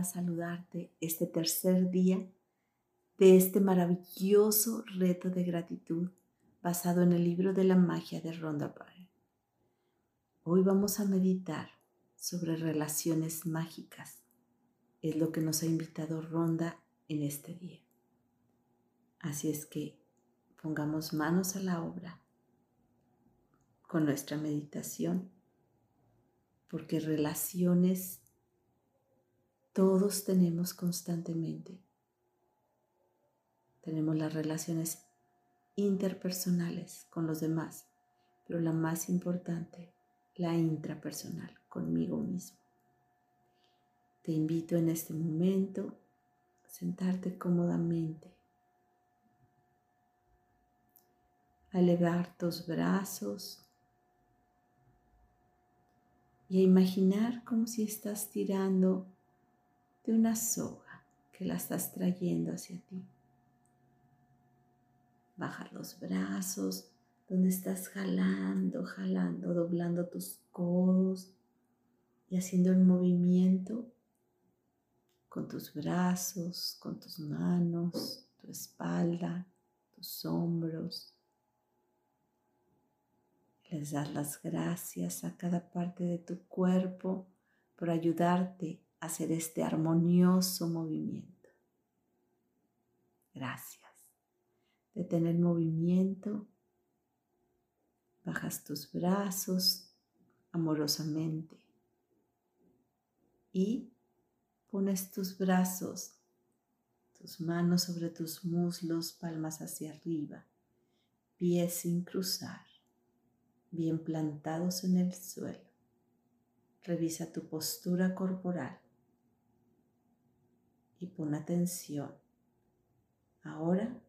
para saludarte este tercer día de este maravilloso reto de gratitud basado en el libro de la magia de Rhonda Byrne. Hoy vamos a meditar sobre relaciones mágicas. Es lo que nos ha invitado Rhonda en este día. Así es que pongamos manos a la obra con nuestra meditación, porque relaciones todos tenemos constantemente. Tenemos las relaciones interpersonales con los demás, pero la más importante, la intrapersonal, conmigo mismo. Te invito en este momento a sentarte cómodamente, a elevar tus brazos y a imaginar como si estás tirando de una soga que la estás trayendo hacia ti. Baja los brazos donde estás jalando, jalando, doblando tus codos y haciendo el movimiento con tus brazos, con tus manos, tu espalda, tus hombros, les das las gracias a cada parte de tu cuerpo por ayudarte hacer este armonioso movimiento. Gracias. De tener movimiento, bajas tus brazos amorosamente y pones tus brazos, tus manos sobre tus muslos, palmas hacia arriba, pies sin cruzar bien plantados en el suelo. Revisa tu postura corporal y pon atención ahora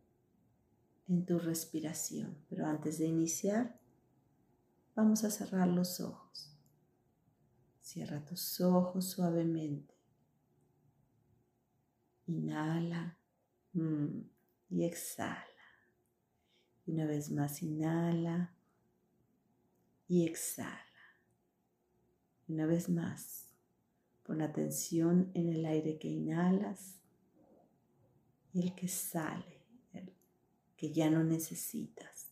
en tu respiración. Pero antes de iniciar, vamos a cerrar los ojos. Cierra tus ojos suavemente. Inhala mm, y exhala. Y una vez más, inhala y exhala. Una vez más, pon atención en el aire que inhalas y el que sale, el que ya no necesitas.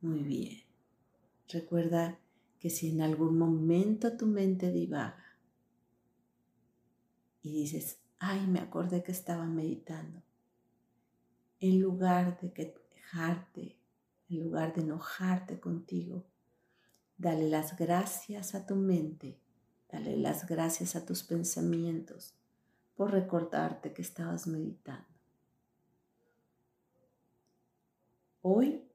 Muy bien. Recuerda que si en algún momento tu mente divaga y dices, ay, me acordé que estaba meditando, en lugar de que dejarte en lugar de enojarte contigo, dale las gracias a tu mente, dale las gracias a tus pensamientos por recordarte que estabas meditando. Hoy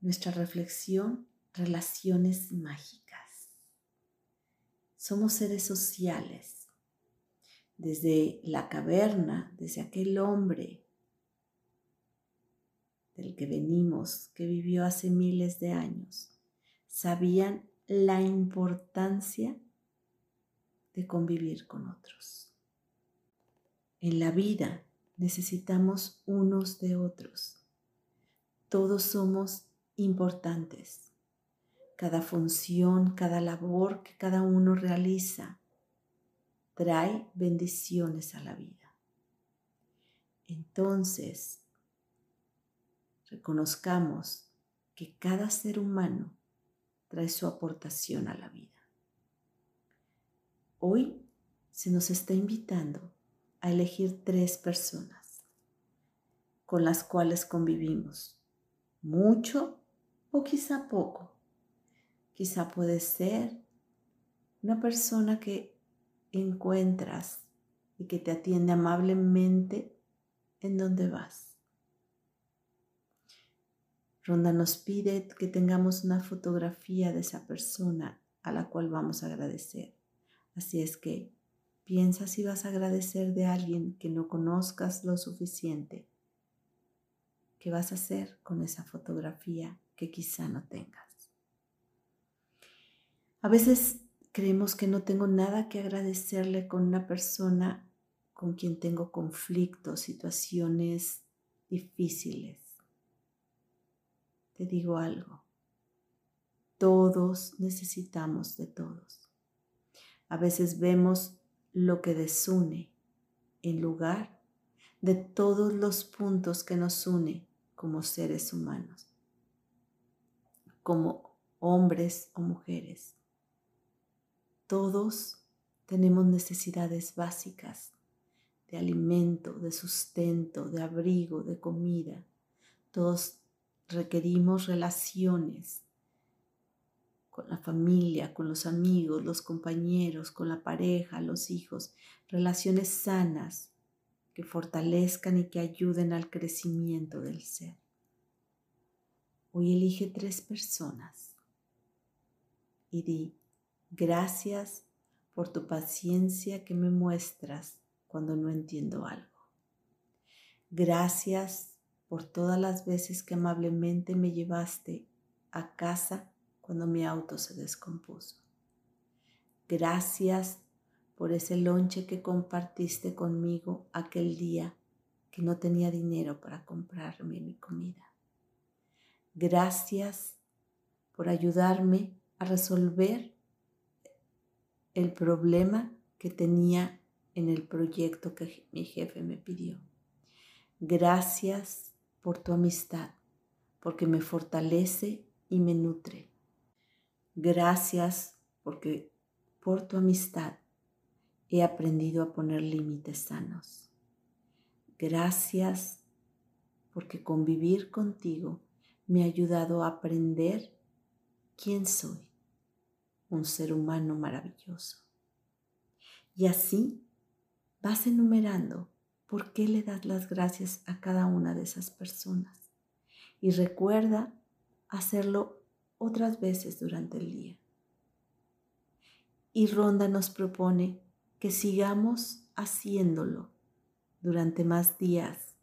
nuestra reflexión, relaciones mágicas. Somos seres sociales. Desde la caverna, desde aquel hombre del que venimos, que vivió hace miles de años, sabían la importancia de convivir con otros. En la vida necesitamos unos de otros. Todos somos importantes. Cada función, cada labor que cada uno realiza trae bendiciones a la vida. Entonces, reconozcamos que cada ser humano trae su aportación a la vida. Hoy se nos está invitando a elegir tres personas con las cuales convivimos, mucho o quizá poco. Quizá puede ser una persona que encuentras y que te atiende amablemente en donde vas Ronda nos pide que tengamos una fotografía de esa persona a la cual vamos a agradecer. Así es que piensa si vas a agradecer de alguien que no conozcas lo suficiente. ¿Qué vas a hacer con esa fotografía que quizá no tengas? A veces creemos que no tengo nada que agradecerle con una persona con quien tengo conflictos, situaciones difíciles te digo algo. Todos necesitamos de todos. A veces vemos lo que desune en lugar de todos los puntos que nos une como seres humanos, como hombres o mujeres. Todos tenemos necesidades básicas de alimento, de sustento, de abrigo, de comida. Todos requerimos relaciones con la familia, con los amigos, los compañeros, con la pareja, los hijos, relaciones sanas que fortalezcan y que ayuden al crecimiento del ser. Hoy elige tres personas y di, gracias por tu paciencia que me muestras cuando no entiendo algo. Gracias por todas las veces que amablemente me llevaste a casa cuando mi auto se descompuso. Gracias por ese lonche que compartiste conmigo aquel día que no tenía dinero para comprarme mi comida. Gracias por ayudarme a resolver el problema que tenía en el proyecto que mi jefe me pidió. Gracias por tu amistad, porque me fortalece y me nutre. Gracias porque por tu amistad he aprendido a poner límites sanos. Gracias porque convivir contigo me ha ayudado a aprender quién soy, un ser humano maravilloso. Y así vas enumerando por qué le das las gracias a cada una de esas personas. Y recuerda hacerlo otras veces durante el día. Y Ronda nos propone que sigamos haciéndolo durante más días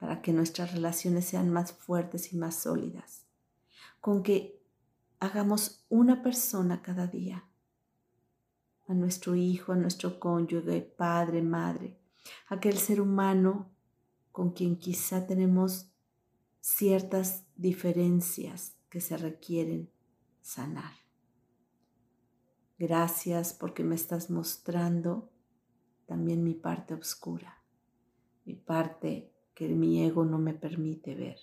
para que nuestras relaciones sean más fuertes y más sólidas. Con que hagamos una persona cada día a nuestro hijo, a nuestro cónyuge, padre, madre, aquel ser humano con quien quizá tenemos ciertas diferencias que se requieren sanar. Gracias porque me estás mostrando también mi parte oscura, mi parte que mi ego no me permite ver.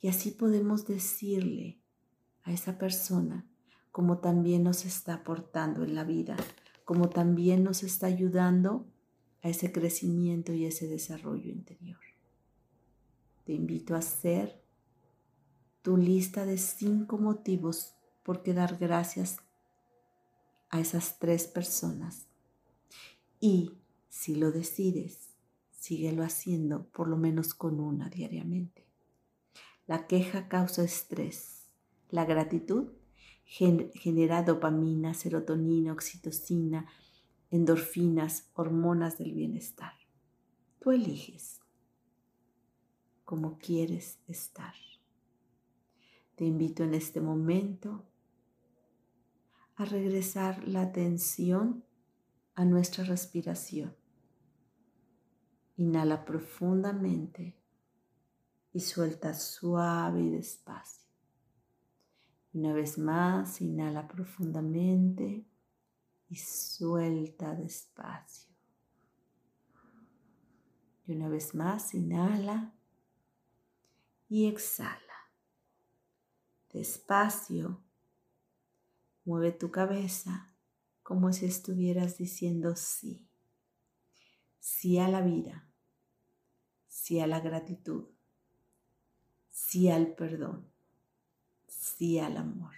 Y así podemos decirle a esa persona como también nos está aportando en la vida, como también nos está ayudando a ese crecimiento y ese desarrollo interior. Te invito a hacer tu lista de cinco motivos por qué dar gracias a esas tres personas. Y si lo decides, síguelo haciendo por lo menos con una diariamente. La queja causa estrés. La gratitud genera dopamina, serotonina, oxitocina, endorfinas, hormonas del bienestar. Tú eliges cómo quieres estar. Te invito en este momento a regresar la atención a nuestra respiración. Inhala profundamente y suelta suave y despacio. Una vez más, inhala profundamente y suelta despacio. Y una vez más, inhala y exhala. Despacio, mueve tu cabeza como si estuvieras diciendo sí. Sí a la vida, sí a la gratitud, sí al perdón sí al amor.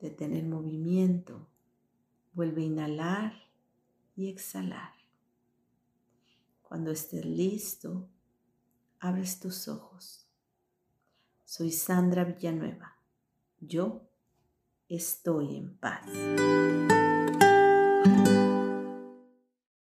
Detén el movimiento. Vuelve a inhalar y exhalar. Cuando estés listo, abres tus ojos. Soy Sandra Villanueva. Yo estoy en paz.